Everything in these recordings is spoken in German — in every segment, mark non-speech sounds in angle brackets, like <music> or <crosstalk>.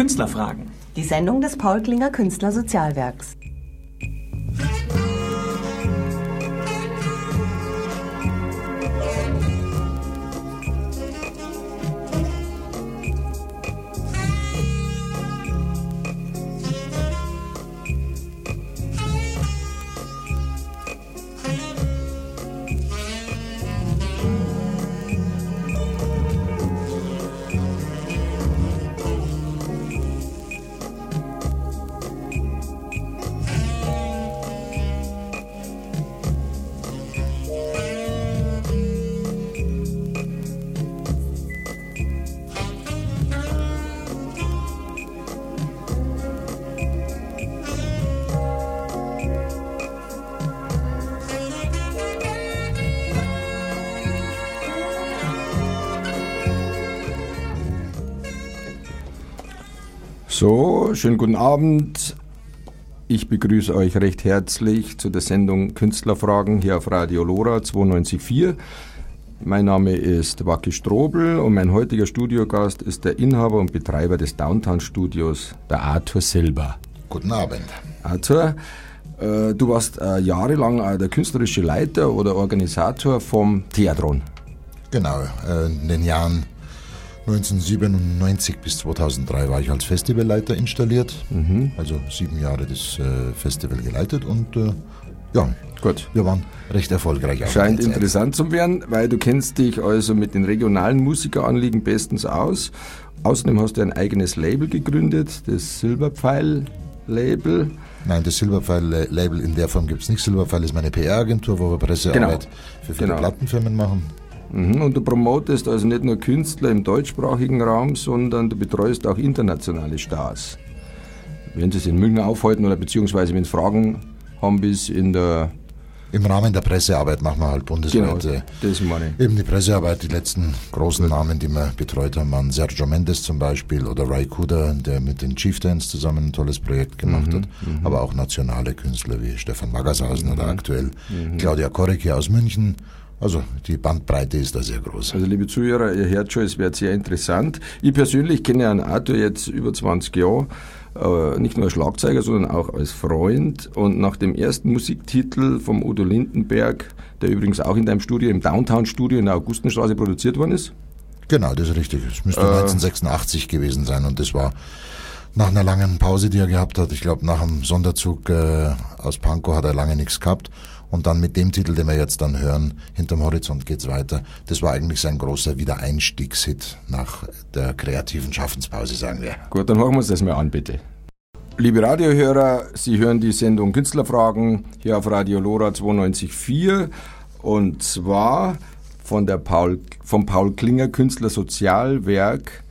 Künstlerfragen. Die Sendung des Paul Klinger Künstlersozialwerks. Schönen guten Abend. Ich begrüße euch recht herzlich zu der Sendung Künstlerfragen hier auf Radio Lora 92.4. Mein Name ist Wacki Strobel und mein heutiger Studiogast ist der Inhaber und Betreiber des Downtown Studios, der Arthur Silber. Guten Abend. Arthur, äh, du warst äh, jahrelang äh, der künstlerische Leiter oder Organisator vom Theatron. Genau, äh, in den Jahren 1997 bis 2003 war ich als Festivalleiter installiert. Mhm. Also sieben Jahre das äh, Festival geleitet und äh, ja, gut. Wir waren recht erfolgreich. Scheint interessant zu werden, weil du kennst dich also mit den regionalen Musikeranliegen bestens aus. Außerdem hast du ein eigenes Label gegründet, das Silberpfeil-Label. Nein, das Silberpfeil-Label in der Form gibt es nicht. Silberpfeil ist meine PR-Agentur, wo wir Pressearbeit genau. für viele genau. Plattenfirmen machen. Mhm, und du promotest also nicht nur Künstler im deutschsprachigen Raum, sondern du betreust auch internationale Stars. Wenn sie es in München aufhalten oder beziehungsweise wenn sie Fragen haben bis in der im Rahmen der Pressearbeit machen wir halt bundesweit. Genau, das meine ich. Eben die Pressearbeit, die letzten großen Namen, die wir betreut haben, waren Sergio Mendes zum Beispiel oder Ray Kuda, der mit den Chieftains zusammen ein tolles Projekt gemacht mhm, hat. Mhm. Aber auch nationale Künstler wie Stefan Magershausen mhm. oder aktuell mhm. Claudia Korrecke aus München also die Bandbreite ist da sehr groß. Also liebe Zuhörer, ihr hört schon, es wird sehr interessant. Ich persönlich kenne Herrn Arthur jetzt über 20 Jahre, äh, nicht nur als Schlagzeuger, sondern auch als Freund. Und nach dem ersten Musiktitel vom Udo Lindenberg, der übrigens auch in deinem Studio, im Downtown-Studio in der Augustenstraße produziert worden ist. Genau, das ist richtig. Es müsste äh, 1986 gewesen sein und das war nach einer langen Pause, die er gehabt hat. Ich glaube, nach dem Sonderzug äh, aus Pankow hat er lange nichts gehabt und dann mit dem Titel, den wir jetzt dann hören, Hinterm Horizont geht's weiter, das war eigentlich sein großer Wiedereinstiegshit nach der kreativen Schaffenspause, sagen wir. Gut, dann hören wir uns das mal an, bitte. Liebe Radiohörer, Sie hören die Sendung Künstlerfragen hier auf Radio Lora 92.4 und zwar von der Paul, vom Paul Klinger Künstler Sozialwerk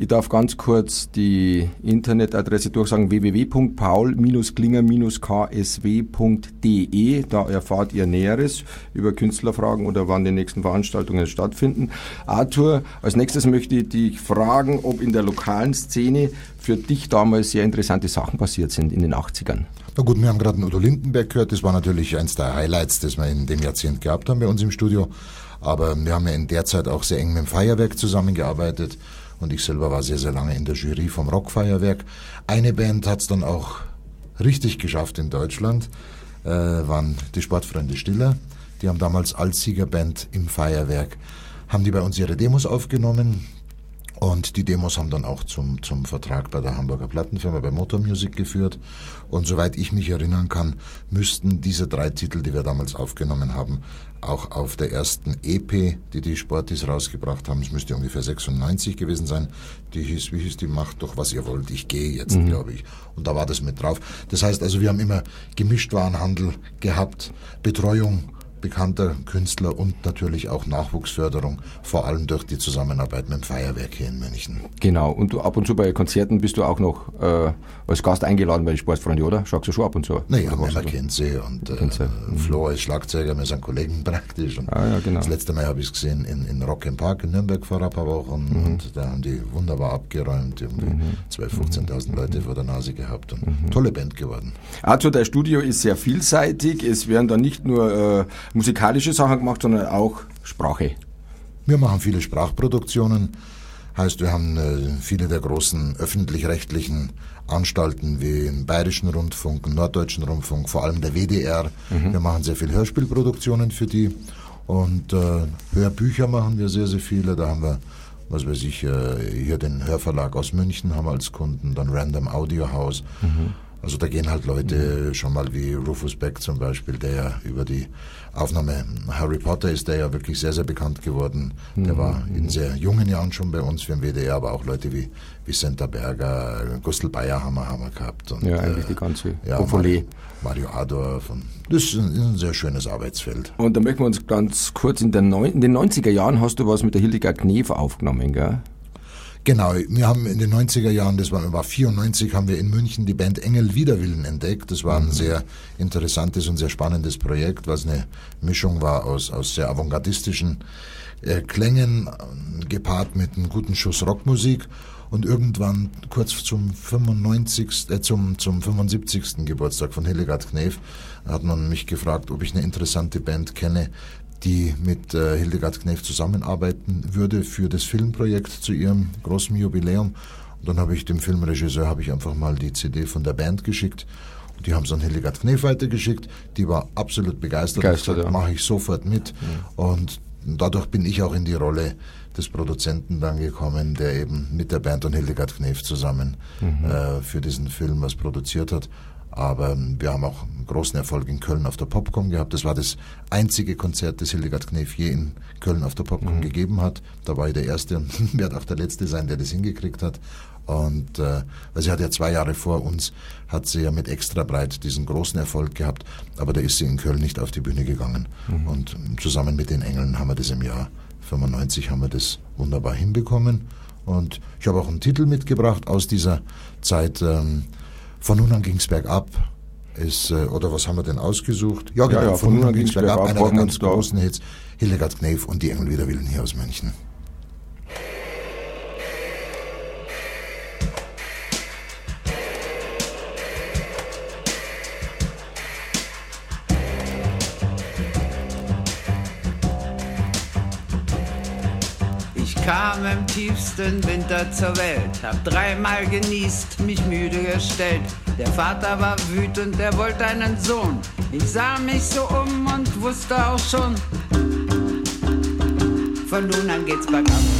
ich darf ganz kurz die Internetadresse durchsagen www.paul-klinger-ksw.de. Da erfahrt ihr Näheres über Künstlerfragen oder wann die nächsten Veranstaltungen stattfinden. Arthur, als nächstes möchte ich dich fragen, ob in der lokalen Szene für dich damals sehr interessante Sachen passiert sind in den 80ern. Na gut, wir haben gerade Udo Lindenberg gehört. Das war natürlich eins der Highlights, das wir in dem Jahrzehnt gehabt haben bei uns im Studio. Aber wir haben ja in der Zeit auch sehr eng mit dem Feuerwerk zusammengearbeitet und ich selber war sehr, sehr lange in der Jury vom Rockfeuerwerk. Eine Band hat es dann auch richtig geschafft in Deutschland, äh, waren die Sportfreunde Stiller. Die haben damals als Siegerband im Feuerwerk, haben die bei uns ihre Demos aufgenommen. Und die Demos haben dann auch zum, zum Vertrag bei der Hamburger Plattenfirma bei Motor Music geführt. Und soweit ich mich erinnern kann, müssten diese drei Titel, die wir damals aufgenommen haben, auch auf der ersten EP, die die Sportis rausgebracht haben, es müsste ungefähr 96 gewesen sein, die hieß, wie hieß die, macht doch was ihr wollt, ich gehe jetzt, mhm. glaube ich. Und da war das mit drauf. Das heißt also, wir haben immer Gemischtwarenhandel gehabt, Betreuung, bekannter Künstler und natürlich auch Nachwuchsförderung, vor allem durch die Zusammenarbeit mit dem Feuerwerk hier in München. Genau, und du, ab und zu bei Konzerten bist du auch noch äh, als Gast eingeladen bei den Sportfreunden, oder? Schaust du schon ab und zu? Naja, man kennt sie und äh, mhm. Flo ist Schlagzeuger, wir sind Kollegen <laughs> praktisch. Und ah, ja, genau. Das letzte Mal habe ich es gesehen in, in Rock im Park in Nürnberg vor ein paar Wochen mhm. und da haben die wunderbar abgeräumt, irgendwie mhm. 12.000, 15.000 Leute vor der Nase gehabt und mhm. tolle Band geworden. Also dein Studio ist sehr vielseitig, es werden da nicht nur äh, musikalische Sachen gemacht, sondern auch Sprache. Wir machen viele Sprachproduktionen, Heißt, wir haben äh, viele der großen öffentlich-rechtlichen Anstalten wie den Bayerischen Rundfunk, den Norddeutschen Rundfunk, vor allem der WDR. Mhm. Wir machen sehr viel Hörspielproduktionen für die und äh, Hörbücher machen wir sehr, sehr viele. Da haben wir, was weiß ich, äh, hier den Hörverlag aus München haben wir als Kunden, dann Random Audio House. Mhm. Also da gehen halt Leute schon mal wie Rufus Beck zum Beispiel, der ja über die Aufnahme Harry Potter ist der ja wirklich sehr, sehr bekannt geworden. Der mhm. war in sehr jungen Jahren schon bei uns für den WDR, aber auch Leute wie Vicenta Berger, Gustl Bayer haben wir, gehabt. Und, ja, eigentlich die ganze ja, Mario, Mario Adorf. Und das ist ein, sehr schönes Arbeitsfeld. Und da möchten wir uns ganz kurz, in den, in den 90er Jahren hast du was mit der Hildegard Knef aufgenommen, gell? Genau, wir haben in den 90er Jahren, das war, war 94, haben wir in München die Band Engel Widerwillen entdeckt. Das war ein mhm. sehr interessantes und sehr spannendes Projekt, was eine Mischung war aus, aus sehr avantgardistischen äh, Klängen, gepaart mit einem guten Schuss Rockmusik. Und irgendwann, kurz zum 95., äh, zum, zum 75. Geburtstag von Hildegard Knef, hat man mich gefragt, ob ich eine interessante Band kenne, die mit äh, Hildegard Knef zusammenarbeiten würde für das Filmprojekt zu ihrem großen Jubiläum. Und dann habe ich dem Filmregisseur habe ich einfach mal die CD von der Band geschickt. Und die haben es an Hildegard Knef weitergeschickt. Die war absolut begeistert. begeistert ja. mache ich sofort mit. Mhm. Und dadurch bin ich auch in die Rolle des Produzenten dann gekommen, der eben mit der Band und Hildegard Knef zusammen mhm. äh, für diesen Film was produziert hat. Aber wir haben auch einen großen Erfolg in Köln auf der Popcom gehabt. Das war das einzige Konzert, das Hildegard Knef je in Köln auf der Popcom mhm. gegeben hat. Da war ich der Erste und <laughs> werde auch der Letzte sein, der das hingekriegt hat. Und äh, weil sie hat ja zwei Jahre vor uns, hat sie ja mit extra breit diesen großen Erfolg gehabt, aber da ist sie in Köln nicht auf die Bühne gegangen. Mhm. Und zusammen mit den Engeln haben wir das im Jahr 95 haben wir das wunderbar hinbekommen. Und ich habe auch einen Titel mitgebracht aus dieser Zeit. Ähm, von nun an ging es bergab. Ist, äh, oder was haben wir denn ausgesucht? Ja, genau, ja, ja, von, von, nun an ging es bergab. Einer der ganz großen Hits. Hildegard Knef und die Engel wieder Willen hier aus München. Kam im tiefsten Winter zur Welt, hab dreimal genießt, mich müde gestellt. Der Vater war wütend, er wollte einen Sohn. Ich sah mich so um und wusste auch schon, von nun an geht's bergab.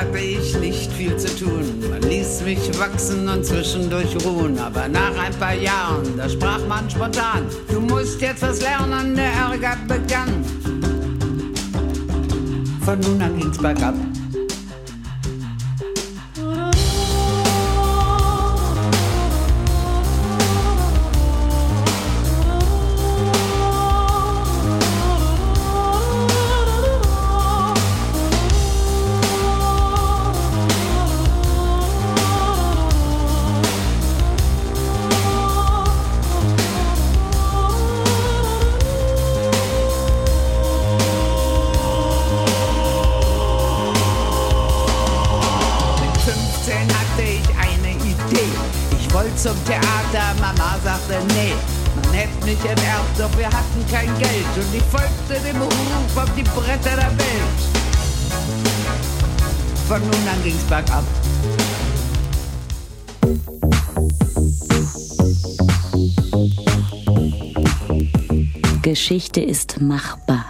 Hatte ich nicht viel zu tun. Man ließ mich wachsen und zwischendurch ruhen. Aber nach ein paar Jahren, da sprach man spontan, du musst jetzt was lernen, der Ärger begann. Von nun an ging's bergab. Mich enterbt, doch wir hatten kein Geld. Und ich folgte dem Ruf auf die Bretter der Welt. Von nun an ging's bergab. Geschichte ist machbar.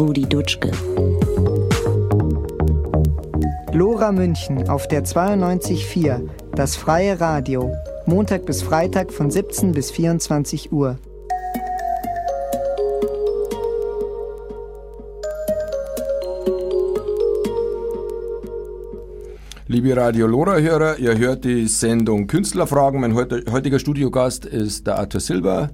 Rudi Dutschke. Lora München auf der 92.4, das freie Radio, Montag bis Freitag von 17 bis 24 Uhr. Liebe Radio Lora-Hörer, ihr hört die Sendung Künstlerfragen. Mein heutiger Studiogast ist der Arthur Silber,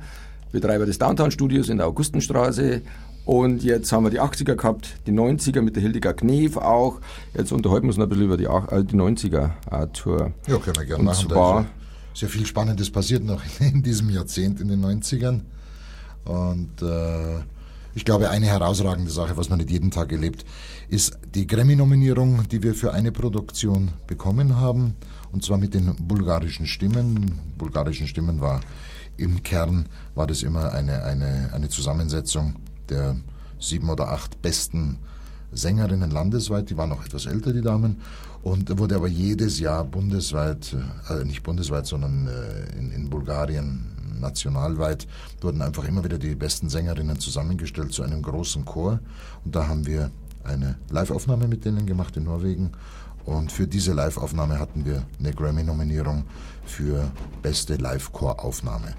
Betreiber des Downtown-Studios in der Augustenstraße und jetzt haben wir die 80er gehabt, die 90er mit der Hildegard Knef auch. Jetzt unterhalten wir uns noch ein bisschen über die, äh, die 90er, Arthur. Ja, können wir gerne Und machen. Zwar, sehr viel Spannendes passiert noch <laughs> in diesem Jahrzehnt, in den 90ern. Und äh, Ich glaube, eine herausragende Sache, was man nicht jeden Tag erlebt, ist die Grammy-Nominierung, die wir für eine Produktion bekommen haben. Und zwar mit den bulgarischen Stimmen. Bulgarischen Stimmen war im Kern, war das immer eine, eine, eine Zusammensetzung der sieben oder acht besten Sängerinnen landesweit. Die waren noch etwas älter, die Damen. Und wurde aber jedes Jahr bundesweit, äh, nicht bundesweit, sondern äh, in, in Bulgarien nationalweit wurden einfach immer wieder die besten Sängerinnen zusammengestellt zu einem großen Chor. Und da haben wir eine Live-Aufnahme mit denen gemacht in Norwegen. Und für diese Live-Aufnahme hatten wir eine Grammy-Nominierung für beste Live-Chor-Aufnahme.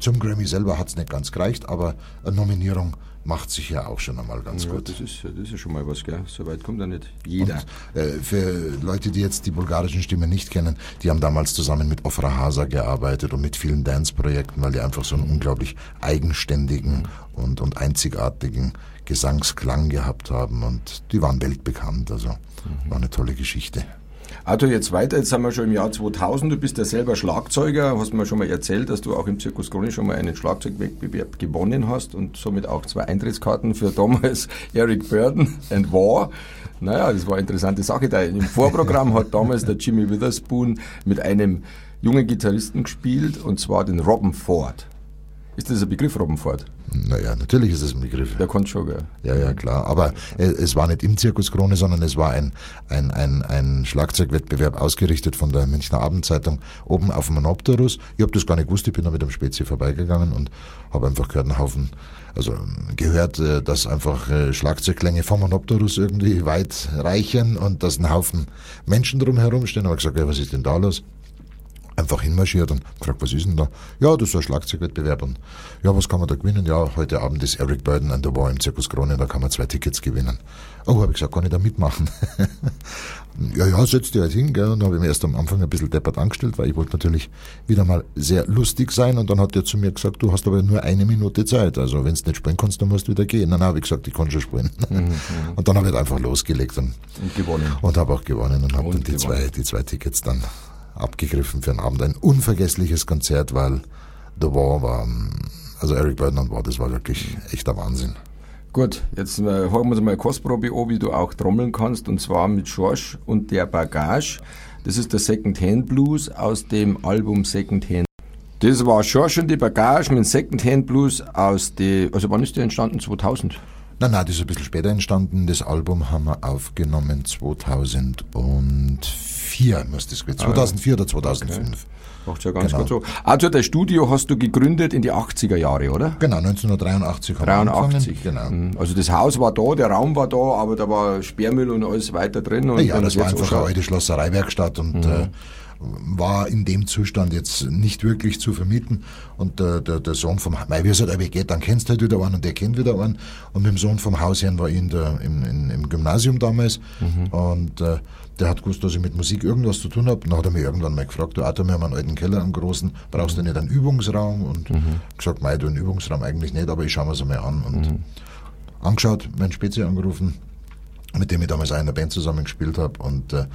Zum Grammy selber hat es nicht ganz gereicht, aber eine Nominierung macht sich ja auch schon einmal ganz ja, gut. Das ist, das ist schon mal was, gell? So weit kommt ja nicht jeder. Und, äh, für Leute, die jetzt die bulgarischen Stimmen nicht kennen, die haben damals zusammen mit Ofra Hasa gearbeitet und mit vielen Dance-Projekten, weil die einfach so einen unglaublich eigenständigen und, und einzigartigen Gesangsklang gehabt haben und die waren weltbekannt. Also war eine tolle Geschichte. Arthur, jetzt weiter, jetzt sind wir schon im Jahr 2000, du bist ja selber Schlagzeuger, hast mir schon mal erzählt, dass du auch im Zirkus Krone schon mal einen Schlagzeugwettbewerb gewonnen hast und somit auch zwei Eintrittskarten für damals <laughs> Eric Burden and War. Naja, das war eine interessante Sache. Da Im Vorprogramm hat damals der Jimmy Witherspoon mit einem jungen Gitarristen gespielt und zwar den Robin Ford. Ist das ein Begriff, Robin Ford? Naja, natürlich ist es ein Begriff. Der konnte schon, gell? Ja, ja, klar. Aber äh, es war nicht im Zirkus Krone, sondern es war ein, ein, ein, ein Schlagzeugwettbewerb ausgerichtet von der Münchner Abendzeitung oben auf dem Monopterus. Ich habe das gar nicht gewusst, ich bin da mit dem Spezi vorbeigegangen und habe einfach gehört, einen Haufen, also gehört, äh, dass einfach äh, Schlagzeugklänge vom Monopterus irgendwie weit reichen und dass ein Haufen Menschen drumherum stehen. Aber gesagt, ja, was ist denn da los? Einfach hinmarschiert und gefragt, was ist denn da? Ja, das ist ein Schlagzeugwettbewerb und ja, was kann man da gewinnen? Ja, heute Abend ist Eric Burden an der War im Zirkus Krone, da kann man zwei Tickets gewinnen. Oh, habe ich gesagt, kann ich da mitmachen? <laughs> ja, ja, setz dich halt hin, gell? Und habe ich mir erst am Anfang ein bisschen deppert angestellt, weil ich wollte natürlich wieder mal sehr lustig sein und dann hat er zu mir gesagt, du hast aber nur eine Minute Zeit, also wenn du nicht spielen kannst, dann musst du wieder gehen. Dann habe ich gesagt, ich kann schon spielen. Mhm, <laughs> und dann habe ich einfach losgelegt und, und gewonnen. Und habe auch gewonnen und habe dann die zwei, die zwei Tickets dann abgegriffen für einen Abend. Ein unvergessliches Konzert, weil The War war, also Eric Burden und War, das war wirklich echter Wahnsinn. Gut, jetzt äh, hören wir uns mal eine Kostprobe an, wie du auch trommeln kannst, und zwar mit Schorsch und der Bagage. Das ist der Second Hand Blues aus dem Album Second Hand. Das war Schorsch und die Bagage mit Second Hand Blues aus dem, also wann ist der entstanden? 2000? Nein, nein, das ist ein bisschen später entstanden. Das Album haben wir aufgenommen 2004, muss das gewesen 2004 oder 2005. Okay. Macht ja ganz genau. gut so. Arthur, dein Studio hast du gegründet in die 80er Jahre, oder? Genau, 1983 haben 83. wir angefangen. Genau. Also das Haus war da, der Raum war da, aber da war Sperrmüll und alles weiter drin. Und ja, das war einfach eine alte Schlossereiwerkstatt und mhm. äh, war in dem Zustand jetzt nicht wirklich zu vermieten. Und der, der, der Sohn vom, es halt geht, dann kennst du halt wieder einen und der kennt wieder einen. Und mit dem Sohn vom Hausherrn war ich in der, im, in, im Gymnasium damals. Mhm. Und äh, der hat gewusst, dass ich mit Musik irgendwas zu tun habe. Dann hat er mich irgendwann mal gefragt, du Arthur, wir haben einen alten Keller, einen großen, brauchst du nicht einen Übungsraum? Und mhm. gesagt, mei, du einen Übungsraum eigentlich nicht, aber ich schaue mir es einmal an. Und mhm. angeschaut, meinen Spezi angerufen, mit dem ich damals auch in der Band zusammengespielt habe und äh,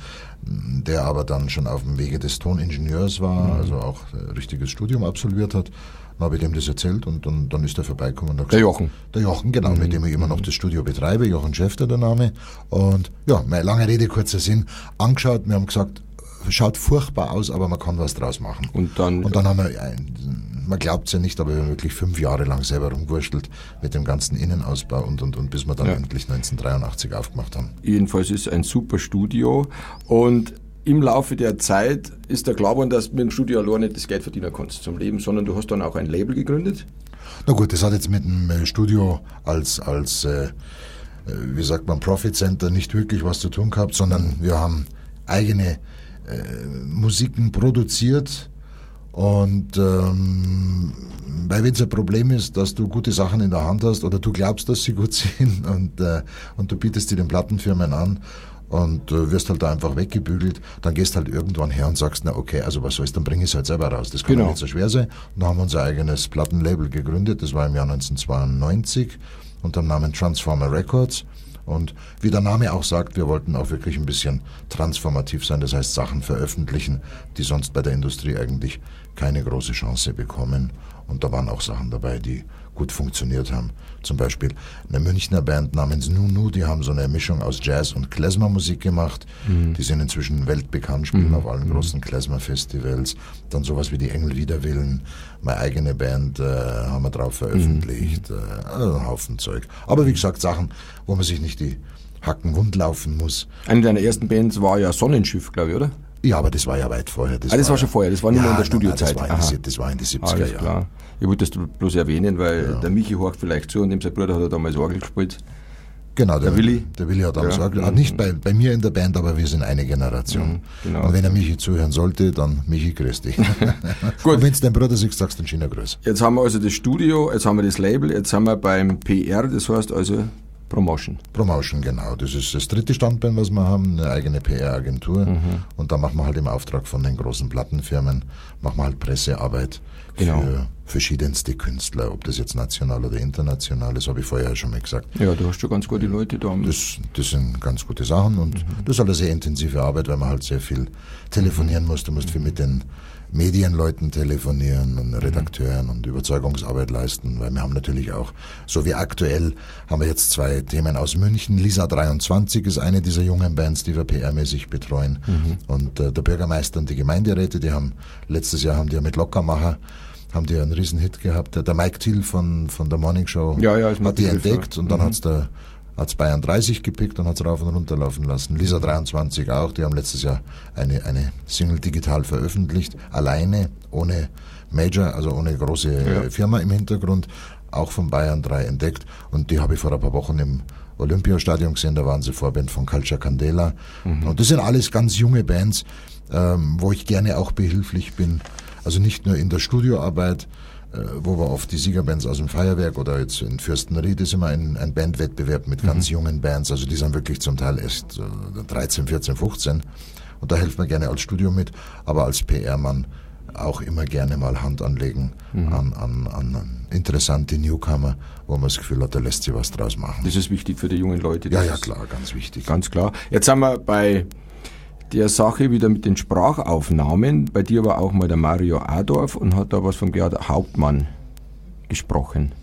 der aber dann schon auf dem Wege des Toningenieurs war, mhm. also auch ein richtiges Studium absolviert hat. Dann habe ich dem das erzählt und dann, dann ist er vorbeigekommen. der Jochen. Der Jochen, genau, mhm. mit dem ich immer noch das Studio betreibe. Jochen Schäfter der Name. Und ja, meine lange Rede, kurzer Sinn, angeschaut. Wir haben gesagt, schaut furchtbar aus, aber man kann was draus machen. Und dann, und dann haben wir man glaubt es ja nicht, aber wir haben wirklich fünf Jahre lang selber rumgewurschtelt mit dem ganzen Innenausbau und, und, und bis wir dann ja. endlich 1983 aufgemacht haben. Jedenfalls ist es ein super Studio und im Laufe der Zeit ist der klar geworden, dass du mit dem Studio allein nicht das Geld verdienen kannst zum Leben, sondern du hast dann auch ein Label gegründet. Na gut, das hat jetzt mit dem äh, Studio als, als äh, äh, wie sagt man, Profit Center nicht wirklich was zu tun gehabt, sondern wir haben eigene äh, Musiken produziert, und ähm, weil wenn es ein Problem ist, dass du gute Sachen in der Hand hast oder du glaubst, dass sie gut <laughs> sind und, äh, und du bietest die den Plattenfirmen an und äh, wirst halt da einfach weggebügelt, dann gehst halt irgendwann her und sagst, na okay, also was soll's, dann bring ich es halt selber raus. Das kann genau. nicht so schwer sein. Und dann haben wir unser eigenes Plattenlabel gegründet, das war im Jahr 1992 unter dem Namen Transformer Records. Und wie der Name auch sagt, wir wollten auch wirklich ein bisschen transformativ sein, das heißt Sachen veröffentlichen, die sonst bei der Industrie eigentlich keine große Chance bekommen. Und da waren auch Sachen dabei, die gut funktioniert haben. Zum Beispiel eine Münchner Band namens Nunu, die haben so eine Mischung aus Jazz und Klezmer-Musik gemacht. Mhm. Die sind inzwischen weltbekannt, spielen auf allen großen Klezmer-Festivals. Dann sowas wie die Engel Widerwillen. Meine eigene Band äh, haben wir drauf veröffentlicht. Mhm. Äh, also ein Haufen Zeug. Aber wie gesagt, Sachen, wo man sich nicht die Hacken wund laufen muss. Eine deiner ersten Bands war ja Sonnenschiff, glaube ich, oder? Ja, aber das war ja weit vorher. Ah, das war schon vorher, das war nicht mehr in der nein, nein, Studiozeit. Das war, in die, das war in die 70er Alles Jahre. Ich wollte das bloß erwähnen, weil der Michi horcht vielleicht zu und dem sein Bruder hat er damals Orgel gespielt. Genau, der, Der Willi? Der Willi hat damals Ja. gesagt, ah, nicht bei, bei mir in der Band, aber wir sind eine Generation. genau. Und wenn er Michi zuhören sollte, dann Michi, grüß dich. <laughs> Gut. Und wenn es dein Bruder sagt, sagst du dann schöner Grüß. Jetzt haben wir also das Studio, jetzt haben wir das Label, jetzt sind wir beim PR, das heißt also Promotion. Promotion, genau. Das ist das dritte Standbein, was wir haben, eine eigene PR-Agentur. Mhm. Und da machen wir halt im Auftrag von den großen Plattenfirmen, machen wir halt Pressearbeit Genau. für verschiedenste Künstler, ob das jetzt national oder international ist, habe ich vorher schon mal gesagt. Ja, du hast schon ganz gute Leute da. Das, das sind ganz gute Sachen und das ist eine sehr intensive Arbeit, weil man halt sehr viel telefonieren muss. Du musst viel mit den Medienleuten telefonieren und Redakteuren und Überzeugungsarbeit leisten, weil wir haben natürlich auch, so wie aktuell, haben wir jetzt zwei Themen aus München. Lisa 23 ist eine dieser jungen Bands, die wir PR-mäßig betreuen. Und äh, der Bürgermeister und die Gemeinderäte, die haben, letztes Jahr haben die ja mit Lockermacher, haben die einen Riesenhit gehabt. Der- Der Mike Thiel von, von der Morning Show Ja, ja, hat die entdeckt ja. und dann hat's der hat's Bayern 30 gepickt und hat's rauf und runter laufen lassen. Lisa 23 auch, die haben letztes Jahr eine, eine Single digital veröffentlicht, alleine, ohne Major, also ohne große äh, Firma im Hintergrund, auch von Bayern 3 entdeckt und die habe ich vor ein paar Wochen im Olympiastadion gesehen, da waren sie Vorband von Culture Candela und das sind alles ganz junge Bands, ähm, wo ich gerne auch behilflich bin, also nicht nur in der Studioarbeit, äh, wo wir oft die Siegerbands aus dem Feuerwerk oder jetzt in Fürstenried ist immer ein, ein Bandwettbewerb mit ganz jungen Bands, also die sind wirklich zum Teil erst äh, 13, 14, 15 und da hilft man gerne als Studio mit, aber als PR-Mann auch immer gerne mal Hand anlegen an, an, an interessante Newcomer, wo man das Gefühl hat, da lässt sich was draus machen. Das ist wichtig für die jungen Leute. Ja, ja, klar, ganz wichtig. Ganz klar. Jetzt sind wir bei der Sache wieder mit den Sprachaufnahmen. Bei dir war auch mal der Mario Adorf und hat da was von Gerhard Hauptmann gesprochen.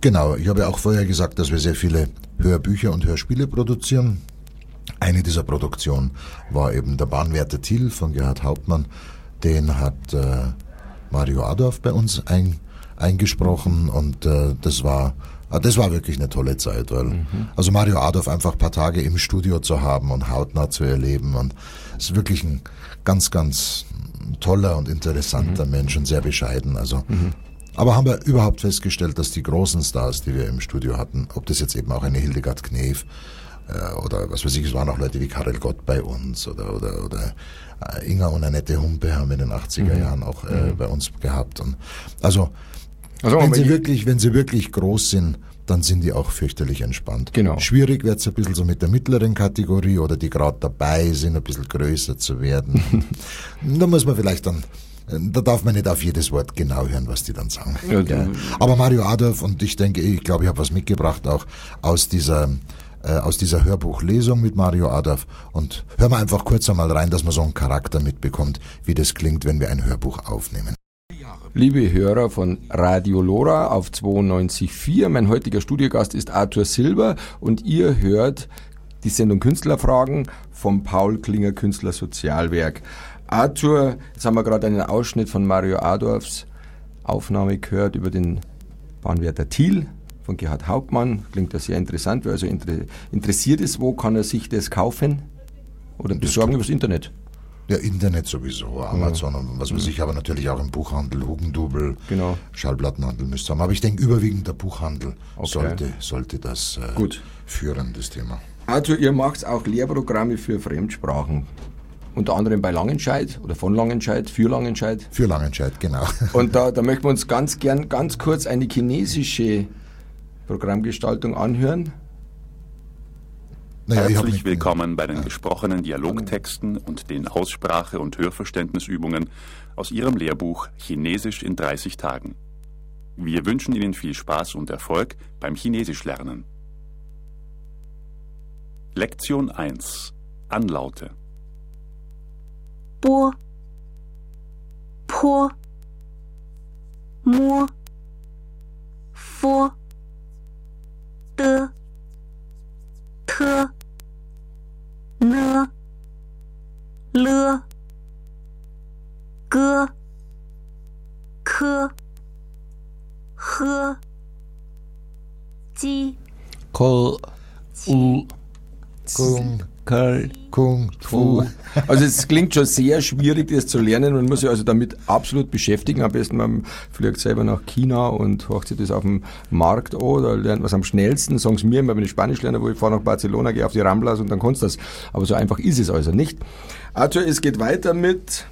Genau, ich habe ja auch vorher gesagt, dass wir sehr viele Hörbücher und Hörspiele produzieren. Eine dieser Produktionen war eben der Bahnwärter Thiel von Gerhard Hauptmann. Den hat äh, Mario Adorf bei uns ein, eingesprochen und äh, das war ah, das war wirklich eine tolle Zeit, weil also Mario Adorf einfach ein paar Tage im Studio zu haben und hautnah zu erleben und ist wirklich ein ganz, ganz toller und interessanter Mensch und sehr bescheiden. Also aber haben wir überhaupt festgestellt, dass die großen Stars, die wir im Studio hatten, ob das jetzt eben auch eine Hildegard Knef äh, oder was weiß ich, es waren auch Leute wie Karel Gott bei uns oder, oder, oder äh, Inga und Annette Humpe haben wir in den 80er Jahren auch äh, bei uns gehabt. Und also, Also wenn sie ich- wirklich, wenn sie wirklich groß sind, dann sind die auch fürchterlich entspannt. Genau. Schwierig wird's ein bisschen so mit der mittleren Kategorie oder die gerade dabei sind, ein bisschen größer zu werden. <laughs> da muss man vielleicht dann, da darf man nicht auf jedes Wort genau hören, was die dann sagen. Ja, du- Aber Mario Adolf und ich denke, ich glaube, ich habe was mitgebracht auch aus dieser äh, aus dieser Hörbuchlesung mit Mario Adolf und hören wir einfach kurz einmal rein, dass man so einen Charakter mitbekommt, wie das klingt, wenn wir ein Hörbuch aufnehmen. Liebe Hörer von Radio Lora auf 92.4, mein heutiger Studiogast ist Arthur Silber und ihr hört die Sendung Künstlerfragen vom Paul Klinger Künstler Sozialwerk. Arthur, jetzt haben wir gerade einen Ausschnitt von Mario Adorfs Aufnahme gehört über den Bahnwärter Thiel von Gerhard Hauptmann. Klingt ja sehr interessant, wer also inter interessiert ist, wo kann er sich das kaufen oder besorgen übers Internet? Ja, Internet sowieso, Amazon und was weiß ich, aber natürlich auch im Buchhandel, Hugendubel, Genau. Schallplattenhandel müsste haben. Aber ich denke, überwiegend der Buchhandel Okay. sollte, sollte das äh, Gut. führen, das Thema. Arthur, ihr macht auch Lehrprogramme für Fremdsprachen. Unter anderem bei Langenscheid oder von Langenscheid, für Langenscheid. Für Langenscheid, genau. <laughs> Und da, da möchten wir uns ganz gern ganz kurz eine chinesische Programmgestaltung anhören. Naja, Herzlich willkommen bei den ja. gesprochenen Dialogtexten und den Aussprache- und Hörverständnisübungen aus Ihrem Lehrbuch Chinesisch in 30 Tagen. Wir wünschen Ihnen viel Spaß und Erfolg beim Chinesischlernen. Lektion 1 Anlaute. Bo. Po. Mo. Fo. De 科呢了哥科呵鸡科嗯公。Kal, Kung, Fu. Also es klingt schon sehr schwierig, das zu lernen. Man muss sich also damit absolut beschäftigen. Am besten man fliegt selber nach China und hört sich das auf dem Markt an. Da lernt man es am schnellsten. Sagen sie mir immer, wenn ich Spanisch lerne, wo ich fahre nach Barcelona, gehe auf die Ramblas und dann kannst du das. Aber so einfach ist es also nicht. Arthur, es geht weiter mit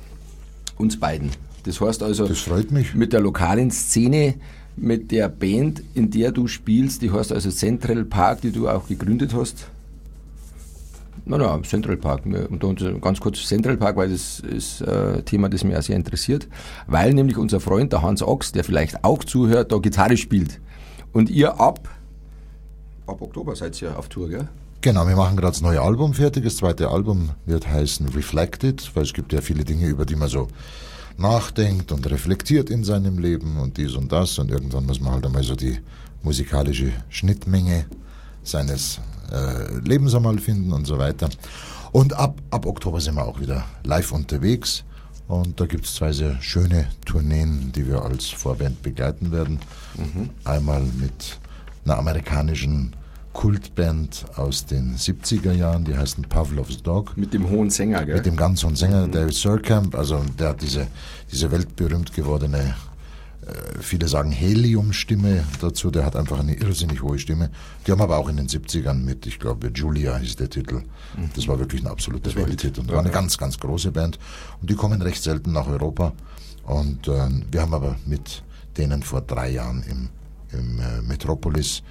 uns beiden. Das heißt also Das freut mich. mit der lokalen Szene, mit der Band, in der du spielst, die heißt also Central Park, die du auch gegründet hast. Na, na, Central Park. Uns ganz kurz Central Park, weil das ist äh, ein Thema, das mich auch sehr interessiert. Weil nämlich unser Freund, der Hans Ochs, der vielleicht auch zuhört, da Gitarre spielt. Und ihr ab, ab Oktober seid ihr auf Tour, gell? Genau, wir machen gerade das neue Album fertig. Das zweite Album wird heißen Reflected, weil es gibt ja viele Dinge, über die man so nachdenkt und reflektiert in seinem Leben und dies und das. Und irgendwann muss man halt einmal so die musikalische Schnittmenge seines äh, Lebens einmal finden und so weiter. Und ab, ab Oktober sind wir auch wieder live unterwegs. Und da gibt es zwei sehr schöne Tourneen, die wir als Vorband begleiten werden. Einmal mit einer amerikanischen Kultband aus den 70er Jahren, die heißen Pavlov's Dog. Mit dem hohen Sänger, gell? Mit dem ganz hohen Sänger David Surkamp, also der hat diese, diese weltberühmt gewordene, viele sagen Heliumstimme dazu, der hat einfach eine irrsinnig hohe Stimme. Die haben aber auch in den 70ern mit, ich glaube, Julia hieß der Titel. Das war wirklich ein absoluter Welthit und war eine ganz, ganz große Band. Und die kommen recht selten nach Europa. Und äh, wir haben aber mit denen vor drei Jahren im, im äh, Metropolis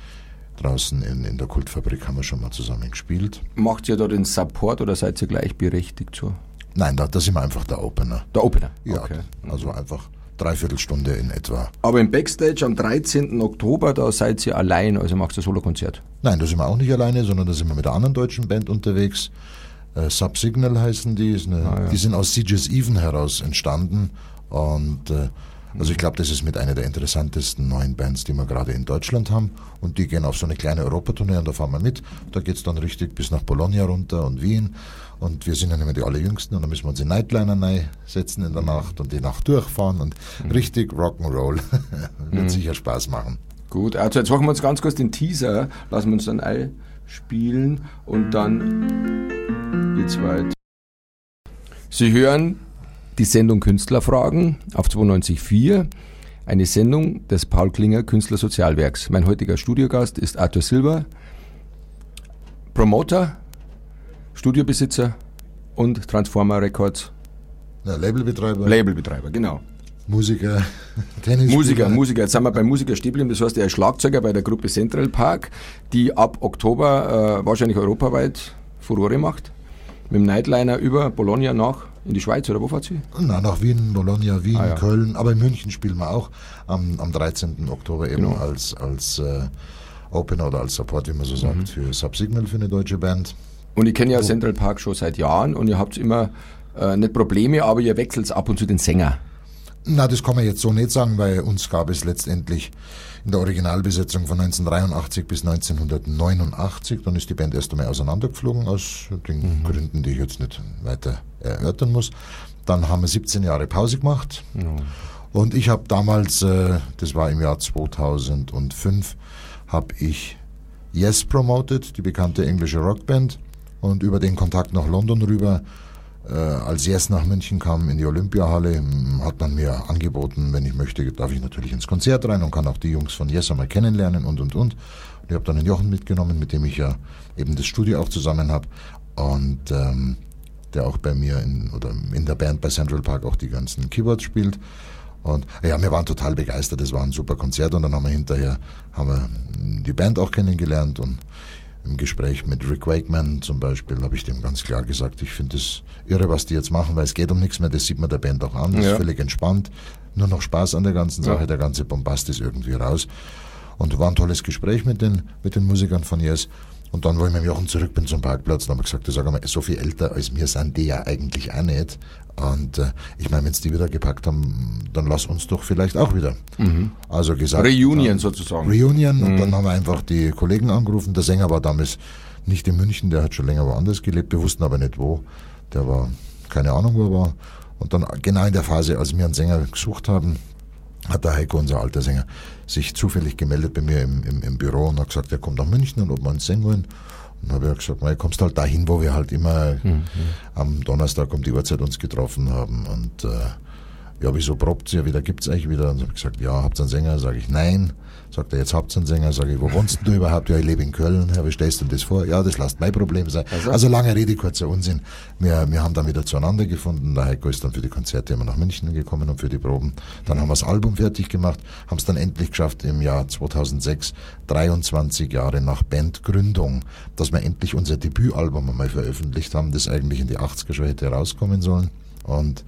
draußen in, in der Kultfabrik haben wir schon mal zusammen gespielt. Macht ihr da den Support oder seid ihr gleichberechtigt so? Nein, da, da sind wir einfach der Opener. Der Opener. Ja, Okay. also einfach dreiviertel Stunde in etwa. Aber im Backstage am 13. Oktober, da seid ihr allein, also macht ihr Solokonzert. Nein, da sind wir auch nicht alleine, sondern da sind wir mit einer anderen deutschen Band unterwegs. Äh, Subsignal heißen die. Eine, Die sind aus Sieges Even heraus entstanden. Und äh, also ich glaube, das ist mit einer der interessantesten neuen Bands, die wir gerade in Deutschland haben. Und die gehen auf so eine kleine Europatournee und da fahren wir mit. Da geht's dann richtig bis nach Bologna runter und Wien. Und wir sind ja nicht mehr die Allerjüngsten und dann müssen wir uns in Nightliner setzen in der Nacht und die Nacht durchfahren und richtig Rock'n'Roll. <laughs> Wird sicher Spaß machen. Gut, also jetzt machen wir uns ganz kurz den Teaser, lassen wir uns dann einspielen und dann geht's weiter. Sie hören die Sendung Künstlerfragen auf 92.4, eine Sendung des Paul Klinger Künstlersozialwerks. Mein heutiger Studiogast ist Arthur Silber, Promoter, Studiobesitzer und Transformer Records Ja, Labelbetreiber, Labelbetreiber, genau. Musiker, <laughs> Tennis. Musiker, Musiker. Jetzt sind wir beim Musiker stehen. Das heißt, er ist Schlagzeuger bei der Gruppe Central Park, die ab Oktober äh, wahrscheinlich europaweit Furore macht. Mit dem Nightliner über Bologna nach in die Schweiz oder wo fahrt sie? Na, nach Wien, Bologna, Wien, Ah, ja. Köln, aber in München spielen wir auch am, am 13. Oktober eben Genau. als, als äh, Opener oder als Support, wie man so Mhm. sagt, für Subsignal, für eine deutsche Band. Und ich kenne ja Central Park schon seit Jahren und ihr habt immer äh, nicht Probleme, aber ihr wechselt ab und zu den Sänger. Na, das kann man jetzt so nicht sagen, weil uns gab es letztendlich in der Originalbesetzung von 1983 bis 1989. Dann ist die Band erst einmal auseinandergeflogen, aus den Gründen, die ich jetzt nicht weiter erörtern muss. Dann haben wir 17 Jahre Pause gemacht. Und ich habe damals, äh, das war im Jahr 2005, habe ich Yes promoted, die bekannte englische Rockband. Und über den Kontakt nach London rüber äh, als Yes nach München kam in die Olympiahalle, m, hat man mir angeboten, wenn ich möchte, darf ich natürlich ins Konzert rein und kann auch die Jungs von Yes einmal kennenlernen und und und. Und ich habe dann den Jochen mitgenommen, mit dem ich ja eben das Studio auch zusammen habe und ähm, der auch bei mir in, oder in der Band bei Central Park auch die ganzen Keyboards spielt. Und ja, wir waren total begeistert, es war ein super Konzert und dann haben wir hinterher haben wir die Band auch kennengelernt und im Gespräch mit Rick Wakeman zum Beispiel habe ich dem ganz klar gesagt, ich finde es irre, was die jetzt machen, weil es geht um nichts mehr, das sieht man der Band auch an, das Ja. ist völlig entspannt, nur noch Spaß an der ganzen Sache, Ja. der ganze Bombast ist irgendwie raus. Und war ein tolles Gespräch mit den, mit den Musikern von Yes. Und dann, wo ich mit dem Jochen zurück bin zum Parkplatz, dann haben wir gesagt, sag mal, so viel älter als wir sind die ja eigentlich auch nicht. Und äh, ich meine, wenn sie die wieder gepackt haben, dann lass uns doch vielleicht auch wieder. Also gesagt. Reunion dann, sozusagen. Reunion. Und dann haben wir einfach die Kollegen angerufen. Der Sänger war damals nicht in München, der hat schon länger woanders gelebt. Wir wussten aber nicht wo. Der war, keine Ahnung, wo er war. Und dann genau in der Phase, als wir einen Sänger gesucht haben, hat der Heiko, unser alter Sänger, sich zufällig gemeldet bei mir im, im, im Büro und hat gesagt, er kommt nach München und ob wir uns singen wollen. Und dann habe ich gesagt, mal, kommst halt dahin, wo wir halt immer am Donnerstag um die Uhrzeit uns getroffen haben. Und äh, ja, wieso probt ihr wieder, gibt's euch wieder? Und dann habe ich gesagt, ja, habt ihr einen Sänger? Sage ich, nein. Sagt er, jetzt habt ihr einen Sänger? Sage ich, wo wohnst denn du überhaupt? Ja, ich lebe in Köln. Ja, wie stellst du dir das vor? Ja, das lasst mein Problem sein. Also, lange Rede, kurzer Unsinn. Wir, wir haben dann wieder zueinander gefunden. Der Heiko ist dann für die Konzerte immer nach München gekommen und für die Proben. Dann haben wir das Album fertig gemacht, haben es dann endlich geschafft im Jahr 2006, 23 Jahre nach Bandgründung, dass wir endlich unser Debütalbum einmal veröffentlicht haben, das eigentlich in die 80er schon hätte rauskommen sollen. Und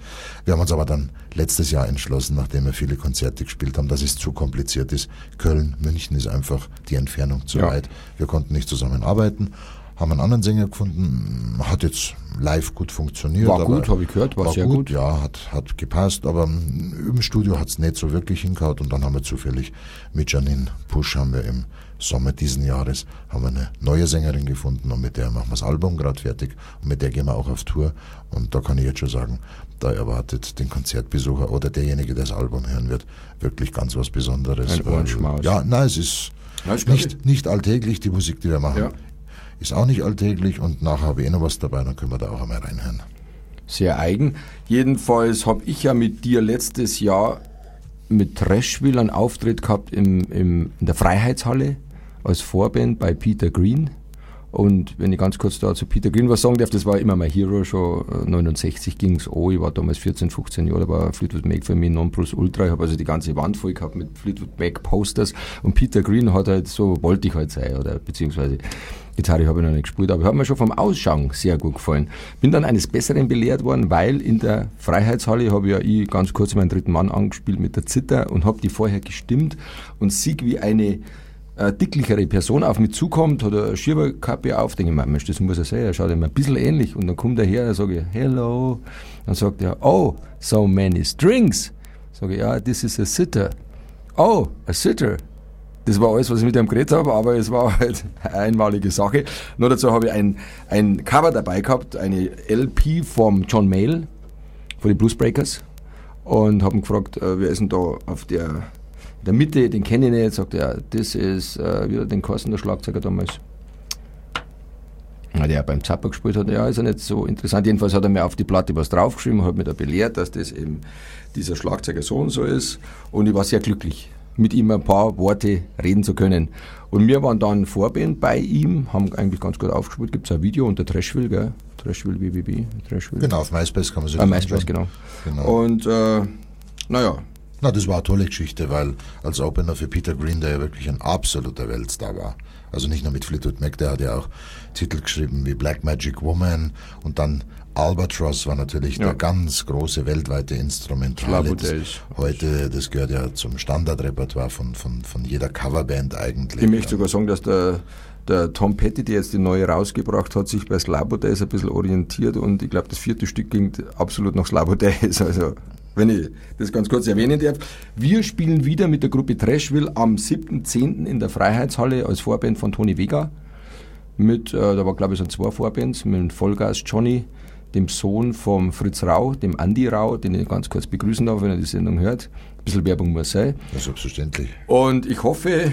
wir haben uns aber dann letztes Jahr entschlossen, nachdem wir viele Konzerte gespielt haben, dass es zu kompliziert ist. Köln, München ist einfach die Entfernung zu Ja. weit. Wir konnten nicht zusammenarbeiten, haben einen anderen Sänger gefunden, hat jetzt live gut funktioniert. War gut, habe ich gehört, war sehr gut. Ja, hat, hat gepasst, aber im Studio hat's nicht so wirklich hingehauen und dann haben wir zufällig mit Janine Pusch haben wir im Sommer diesen Jahres haben wir eine neue Sängerin gefunden und mit der machen wir das Album gerade fertig und mit der gehen wir auch auf Tour und da kann ich jetzt schon sagen, da erwartet den Konzertbesucher oder derjenige, der das Album hören wird, wirklich ganz was Besonderes. Ein Ohrenschmaus. Ja, nein, es ist Ja, nicht, nicht alltäglich, die Musik, die wir machen. Ja. Ist auch nicht alltäglich und nachher habe ich eh noch was dabei, dann können wir da auch einmal reinhören. Sehr eigen. Jedenfalls habe ich ja mit dir letztes Jahr mit Trashville einen Auftritt gehabt im, im, in der Freiheitshalle als Vorband bei Peter Green. Und wenn ich ganz kurz da zu Peter Green was sagen darf, das war immer mein Hero, schon äh, 69 ging's an, ich war damals 14, 15 Jahre, da war Fleetwood Mac für mich Nonplusultra, ich habe also die ganze Wand voll gehabt mit Fleetwood Mac Posters und Peter Green hat halt so, wollte ich halt sein, oder beziehungsweise Gitarre habe ich noch nicht gespielt, aber hat mir schon vom Ausschauen sehr gut gefallen. Bin dann eines Besseren belehrt worden, weil in der Freiheitshalle habe ja ich ganz kurz meinen dritten Mann angespielt mit der Zither und habe die vorher gestimmt und sieg wie eine äh, dicklichere Person auf mich zukommt, hat eine Schieberkappe auf, denke ich mir, Mensch, das muss er sein, er schaut ihm ein bisschen ähnlich. Und dann kommt er her, dann sage ich, hello. Dann sagt er, oh, so many strings. Sage ich, ja, this is a sitter. Oh, a sitter. Das war alles, was ich mit ihm geredet habe, aber es war halt eine einmalige Sache. Nur dazu habe ich ein, ein Cover dabei gehabt, eine LP vom John Mayall, von den Bluesbreakers. Und habe ihn gefragt, äh, wer ist denn da auf der, in der Mitte, den kenne ich nicht. Sagt er, das ist äh, wieder den Carsten, der Schlagzeuger damals. Ja, der beim Zapper gespielt hat, ja, ist ja nicht so interessant. Jedenfalls hat er mir auf die Platte was draufgeschrieben, hat mir da belehrt, dass das eben dieser Schlagzeuger so und so ist. Und ich war sehr glücklich, mit ihm ein paar Worte reden zu können. Und wir waren dann Vorband bei ihm, haben eigentlich ganz gut aufgespielt. Gibt es ein Video unter Trashville, gell? Trashville BBB, Trashville. Genau, auf MySpace kann man sich Ah, MySpace, genau. Genau. Und, äh, naja, Na, das war eine tolle Geschichte, weil als Opener für Peter Green, der ja wirklich ein absoluter Weltstar war. Also nicht nur mit Fleetwood Mac, der hat ja auch Titel geschrieben wie Black Magic Woman und dann Albatross war natürlich Ja. der ganz große weltweite Schlagmodells. heute, das gehört ja zum Standardrepertoire von, von, von jeder Coverband eigentlich. Ich möchte sogar sagen, dass der, der Tom Petty, der jetzt die neue rausgebracht hat, sich bei Slabodays ein bisschen orientiert und ich glaube, das vierte Stück ging absolut nach Slabodays. <laughs> Also, wenn ich das ganz kurz erwähnen darf. Wir spielen wieder mit der Gruppe Trashville am 7.10. in der Freiheitshalle als Vorband von Tony Vega. Mit, äh, da war glaube ich so zwei Vorbands, mit dem Vollgas Johnny, dem Sohn vom Fritz Rau, dem Andy Rau, den ich ganz kurz begrüßen darf, wenn er die Sendung hört. Ein bisschen Werbung muss sein. Ja, selbstverständlich. Und ich hoffe,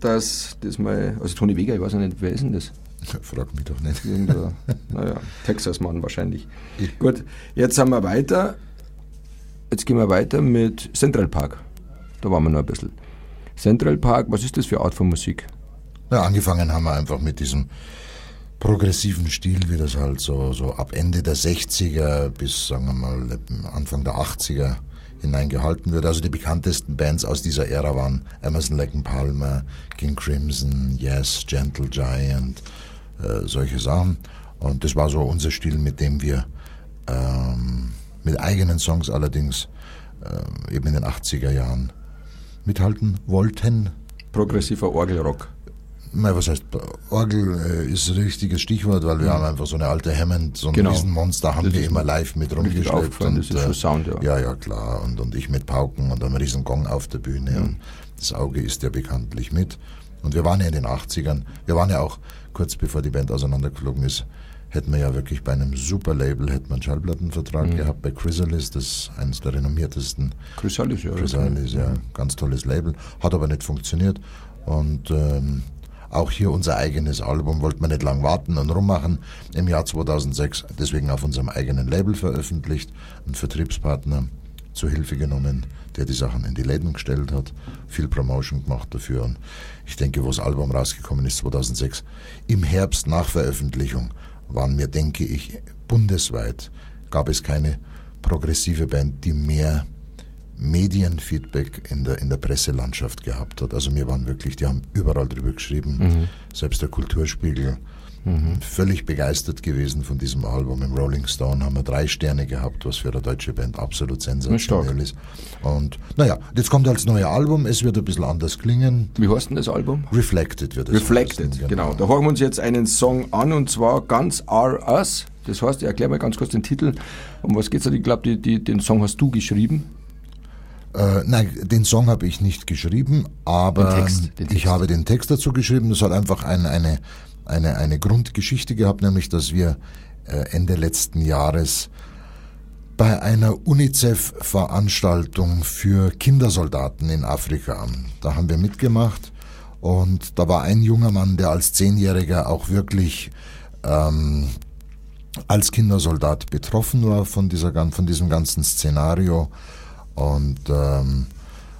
dass das mal, also Tony Vega, ich weiß ja nicht, wer ist denn das? Frag mich doch nicht. Irgendein, naja, Texas-Mann wahrscheinlich. Gut, jetzt sind wir weiter. Jetzt gehen wir weiter mit Central Park. Da waren wir noch ein bisschen. Central Park, was ist das für Art von Musik? Ja, angefangen haben wir einfach mit diesem progressiven Stil, wie das halt so, so ab Ende der 60er bis, sagen wir mal, Anfang der 80er hineingehalten wird. Also die bekanntesten Bands aus dieser Ära waren Emerson, Lake Palmer, King Crimson, Yes, Gentle Giant, äh, solche Sachen. Und das war so unser Stil, mit dem wir ähm, mit eigenen Songs allerdings äh, eben in den 80er Jahren mithalten wollten. Progressiver Orgelrock. Na, was heißt, Orgel äh, ist ein richtiges Stichwort, weil wir haben einfach so eine alte Hammond, so ein Genau. Riesenmonster, haben Das wir immer live mit rumgeschleppt. aufgefallen, das ist schon Sound, ja. Ja, ja, klar. Und, und ich mit Pauken und einem riesen Gong auf der Bühne. Mhm. Und das Auge ist ja bekanntlich mit. Und wir waren ja in den 80ern, wir waren ja auch kurz bevor die Band auseinandergeflogen ist, hätten wir ja wirklich bei einem super Label, hätten wir einen Schallplattenvertrag Mhm. gehabt bei Chrysalis, das ist eines der renommiertesten Chrysalis, ja. Chrysalis, ja, ganz tolles Label, hat aber nicht funktioniert. Und ähm, auch hier unser eigenes Album wollten wir nicht lang warten und rummachen. Im Jahr 2006 deswegen auf unserem eigenen Label veröffentlicht, einen Vertriebspartner zur Hilfe genommen, der die Sachen in die Läden gestellt hat, viel Promotion gemacht dafür. Und ich denke, wo das Album rausgekommen ist, 2006, im Herbst nach Veröffentlichung, waren mir, denke ich, bundesweit gab es keine progressive Band, die mehr Medienfeedback in der, in der Presselandschaft gehabt hat. Also wir waren wirklich, die haben überall drüber geschrieben, selbst der Kulturspiegel. Völlig begeistert gewesen von diesem Album. Im Rolling Stone haben wir drei Sterne gehabt, was für eine deutsche Band absolut sensationell ist. Und naja, jetzt kommt als neues Album, es wird ein bisschen anders klingen. Wie heißt denn das Album? Reflected wird es Reflected, heißen, genau. Da hören wir uns jetzt einen Song an und zwar ganz Are Us. Das heißt, ich erkläre mal ganz kurz den Titel. Um was geht's da? Ich glaube, den Song hast du geschrieben. Äh, nein, den Song habe ich nicht geschrieben, aber Den Text, den ich Text. habe den Text dazu geschrieben. Das hat einfach ein, eine, eine, eine Grundgeschichte gehabt, nämlich dass wir äh, Ende letzten Jahres bei einer UNICEF-Veranstaltung für Kindersoldaten in Afrika, da haben wir mitgemacht und da war ein junger Mann, der als Zehnjähriger auch wirklich ähm, als Kindersoldat betroffen war von, dieser, von diesem ganzen Szenario. Und ähm,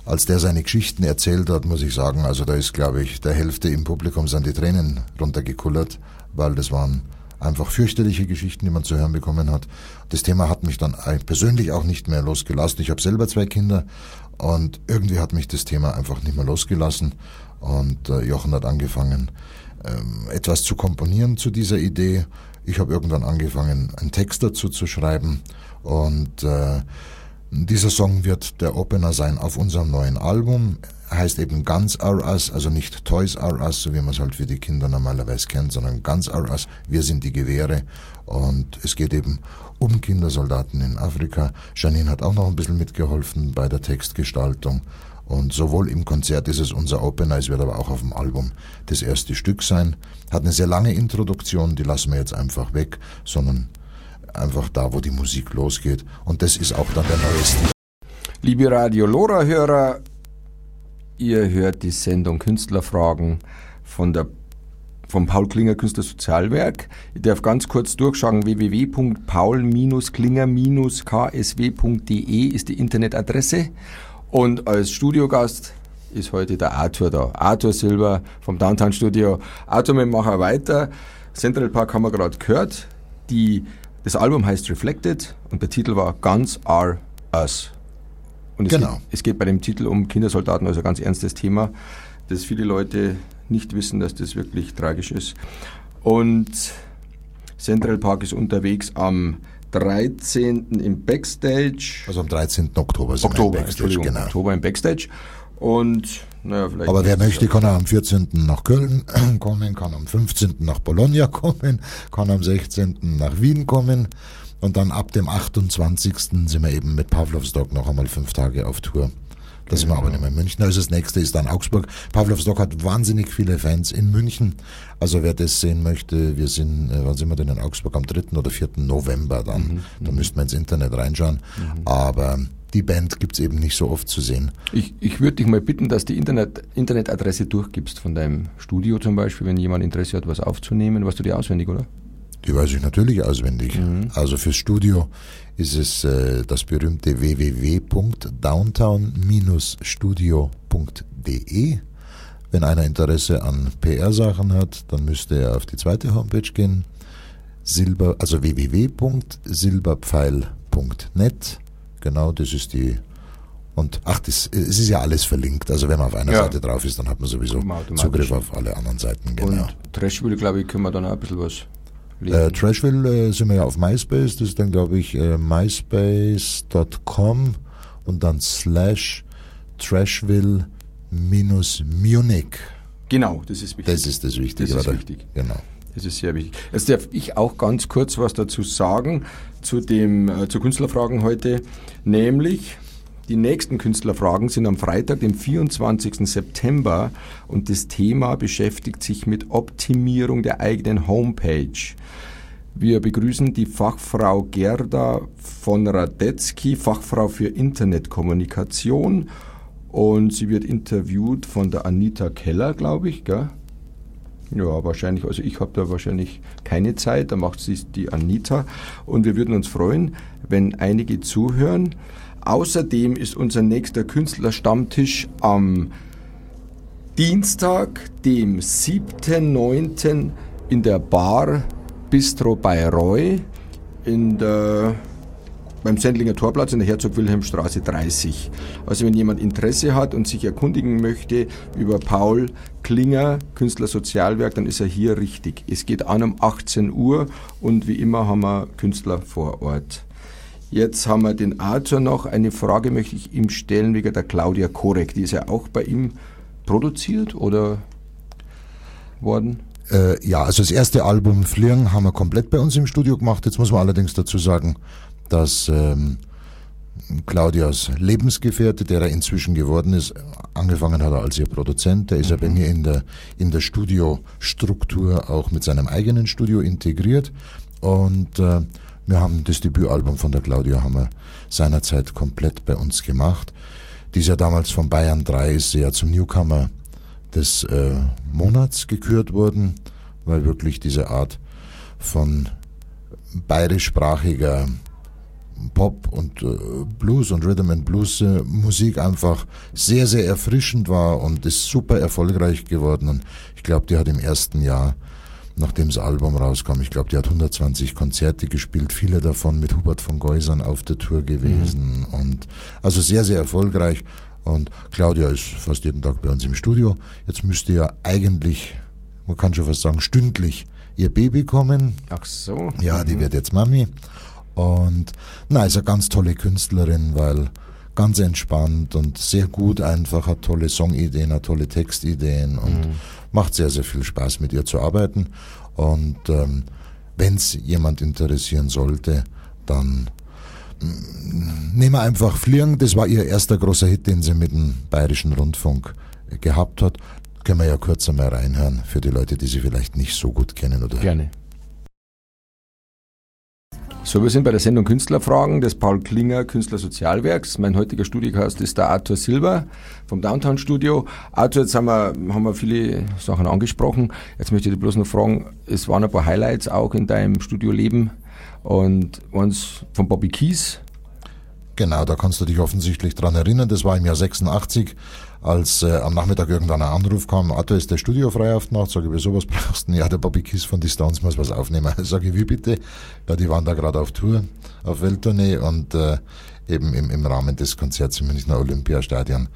als der seine Geschichten erzählt hat, muss ich sagen, also da ist, glaube ich, der Hälfte im Publikum sind die Tränen runtergekullert, weil das waren einfach fürchterliche Geschichten, die man zu hören bekommen hat. Das Thema hat mich dann persönlich auch nicht mehr losgelassen. Ich habe selber zwei Kinder und irgendwie hat mich das Thema einfach nicht mehr losgelassen. Und äh, Jochen hat angefangen, ähm, etwas zu komponieren zu dieser Idee. Ich habe irgendwann angefangen, einen Text dazu zu schreiben und äh, dieser Song wird der Opener sein auf unserem neuen Album. Heißt eben Guns Are Us, also nicht Toys Are Us, so wie man es halt für die Kinder normalerweise kennt, sondern Guns Are Us, wir sind die Gewehre. Und es geht eben um Kindersoldaten in Afrika. Janine hat auch noch ein bisschen mitgeholfen bei der Textgestaltung. Und sowohl im Konzert ist es unser Opener, es wird aber auch auf dem Album das erste Stück sein. Hat eine sehr lange Introduktion, die lassen wir jetzt einfach weg, sondern einfach da, wo die Musik losgeht. Und das ist auch dann der neue Stil. Liebe Radio Lora-Hörer, ihr hört die Sendung Künstlerfragen von der vom Paul Klinger Künstlersozialwerk. Ich darf ganz kurz durchschauen, www.paul-klinger-ksw.de ist die Internetadresse. Und als Studiogast ist heute der Arthur da. Arthur Silber vom Downtown Studio. Arthur, wir machen weiter. Central Park haben wir gerade gehört. Die, das Album heißt Reflected und der Titel war Guns Are Us. Und es, Genau. geht, es geht bei dem Titel um Kindersoldaten, also ein ganz ernstes Thema, das viele Leute nicht wissen, dass das wirklich tragisch ist. Und Central Park ist unterwegs am 13. im Backstage. Also am 13. Oktober Oktober, im Backstage, Entschuldigung, genau. Oktober im Backstage. Und naja, vielleicht. Aber wer möchte, kann am 14. nach Köln <clears throat> kommen, kann am 15. nach Bologna <laughs> kommen, kann am 16. nach Wien kommen. Und dann ab dem 28. sind wir eben mit Pavlovs Dog noch einmal fünf Tage auf Tour. Da sind wir aber nicht mehr in München. Also das nächste ist dann Augsburg. Pavlovs Dog hat wahnsinnig viele Fans in München. Also wer das sehen möchte, wir sind, äh, wann sind wir denn in Augsburg? Am 3. oder 4. November dann. Da müssten wir ins Internet reinschauen. Aber die Band gibt's eben nicht so oft zu sehen. Ich, ich würde dich mal bitten, dass die Internet, Internetadresse durchgibst von deinem Studio zum Beispiel, wenn jemand Interesse hat, was aufzunehmen. Weißt du die auswendig, oder? Die weiß ich natürlich auswendig. Also fürs Studio ist es äh, das berühmte www.downtown-studio.de. Wenn einer Interesse an PR-Sachen hat, dann müsste er auf die zweite Homepage gehen. Silber, also www.silberpfeil.net. Genau, das ist die. Und ach, das, es ist ja alles verlinkt. Also wenn man auf einer Ja. Seite drauf ist, dann hat man sowieso. Zugriff auf alle anderen Seiten. Genau. Und Trashville, glaube ich, können wir dann auch ein bisschen was Äh, lesen. Trashville äh, sind wir ja auf MySpace, das ist dann glaube ich äh, myspace.com und dann slash Trashville minus Munich. Genau, das ist wichtig. Das ist das Wichtige. Das ist oder? wichtig. Genau. Das ist sehr wichtig. Jetzt darf ich auch ganz kurz was dazu sagen zu dem äh, Künstlerfragen heute, nämlich die nächsten Künstlerfragen sind am Freitag, dem 24. September und das Thema beschäftigt sich mit Optimierung der eigenen Homepage. Wir begrüßen die Fachfrau Gerda von Radetzky, Fachfrau für Internetkommunikation und sie wird interviewt von der Anita Keller, glaube ich, gell? Ja, wahrscheinlich. Also ich habe da wahrscheinlich keine Zeit, da macht sie die Anita. Und wir würden uns freuen, wenn einige zuhören. Außerdem ist unser nächster Künstlerstammtisch am Dienstag, dem 7.9. in der Bar Bistro bei Roy in der beim Sendlinger Torplatz in der Herzog-Wilhelm-Straße 30. Also wenn jemand Interesse hat und sich erkundigen möchte über Paul Klinger, Künstler Sozialwerk, dann ist er hier richtig. Es geht an um 18 Uhr und wie immer haben wir Künstler vor Ort. Jetzt haben wir den Arthur noch. Eine Frage möchte ich ihm stellen wegen der Claudia Korek. Die ist ja auch bei ihm produziert oder worden? Äh, ja, also das erste Album Flirren haben wir komplett bei uns im Studio gemacht. Jetzt muss man allerdings dazu sagen, dass ähm, Claudias Lebensgefährte, der er inzwischen geworden ist, angefangen hat er als ihr Produzent, der ist ja bei mir in der, in der Studiostruktur auch mit seinem eigenen Studio integriert. Und äh, wir haben das Debütalbum von der Claudia haben wir seinerzeit komplett bei uns gemacht. Die ist ja damals von Bayern 3 ist sie ja zum Newcomer des äh, Monats gekürt worden, weil wirklich diese Art von bayerischsprachiger Pop und äh, Blues und Rhythm and Blues äh, Musik einfach sehr, sehr erfrischend war und ist super erfolgreich geworden. Und ich glaube, die hat im ersten Jahr, nachdem das Album rauskam, ich glaube, die hat 120 Konzerte gespielt, viele davon mit Hubert von Geusern auf der Tour gewesen. Mhm. Und also sehr, sehr erfolgreich. Und Claudia ist fast jeden Tag bei uns im Studio. Jetzt müsste ja eigentlich, man kann schon fast sagen, stündlich ihr Baby kommen. Ach so. Ja, die Mhm. wird jetzt Mami. Und na, ist eine ganz tolle Künstlerin, weil ganz entspannt und sehr gut einfach, hat tolle Songideen, hat tolle Textideen und macht sehr, sehr viel Spaß mit ihr zu arbeiten. Und ähm, wenn es jemand interessieren sollte, dann mm, nehmen wir einfach Fliegen. Das war ihr erster großer Hit, den sie mit dem Bayerischen Rundfunk äh, gehabt hat. Können wir ja kurz einmal reinhören für die Leute, die sie vielleicht nicht so gut kennen oder Gerne. So, wir sind bei der Sendung Künstlerfragen des Paul Klinger Künstler Sozialwerks. Mein heutiger Studiogast ist der Arthur Silber vom Downtown Studio. Arthur, jetzt haben wir, haben wir viele Sachen angesprochen. Jetzt möchte ich dich bloß noch fragen, es waren ein paar Highlights auch in deinem Studioleben und eins von Bobby Keys. Genau, da kannst du dich offensichtlich dran erinnern. Das war im Jahr 86, als äh, am Nachmittag irgendwann ein Anruf kam, Arthur, ist der Studio frei auf Nacht? Sag ich, wieso, was brauchst du? Ja, der Bobby Kiss von die Stones muss was aufnehmen. <laughs> Sag ich, wie bitte? Ja, die waren da gerade auf Tour, auf Welttournee und äh, eben im, im Rahmen des Konzerts im Münchner Olympiastadion.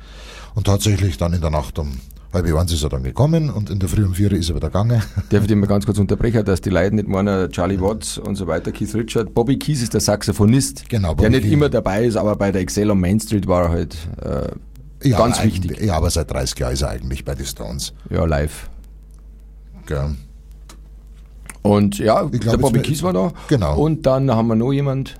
Und tatsächlich dann in der Nacht um halb eins ist er dann gekommen und in der Früh um vier ist er wieder gegangen. <laughs> Darf ich dich mal ganz kurz unterbrechen, dass die Leute nicht meinen, Charlie Watts und so weiter, Keith Richard. Bobby Keys ist der Saxophonist, Genau, der nicht Keys. immer dabei ist, aber bei der Excel am Main Street war er halt äh, Ja, ganz wichtig. Ja, aber seit 30 Jahren ist er eigentlich bei die Stones. Ja, live. Gell? Und ja, Ich glaub, der Bobby Keys war da. Genau. Und dann haben wir noch jemand.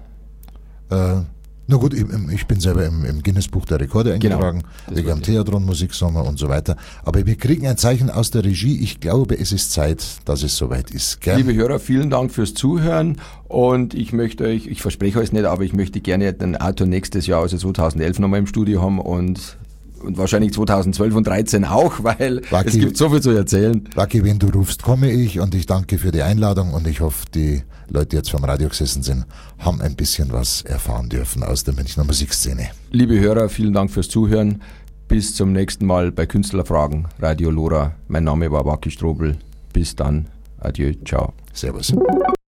Äh, na gut, ich, ich bin selber im, im Guinness-Buch der Rekorde Genau, eingetragen, das wegen am. Theatron Musiksommer und so weiter. Aber wir kriegen ein Zeichen aus der Regie. Ich glaube, es ist Zeit, dass es soweit ist. Gell? Liebe Hörer, vielen Dank fürs Zuhören. Und ich möchte euch, ich verspreche euch nicht, aber ich möchte gerne den Arthur nächstes Jahr, also 2011, nochmal im Studio haben und, und wahrscheinlich 2012 und 13 auch, weil Lucky. es gibt so viel zu erzählen. Lucky, wenn du rufst, komme ich und ich danke für die Einladung und ich hoffe, die Leute, die jetzt vom Radio gesessen sind, haben ein bisschen was erfahren dürfen aus der Münchner Musikszene. Liebe Hörer, vielen Dank fürs Zuhören. Bis zum nächsten Mal bei Künstlerfragen, Radio Lora. Mein Name war Waki Strobel. Bis dann. Adieu, ciao. Servus.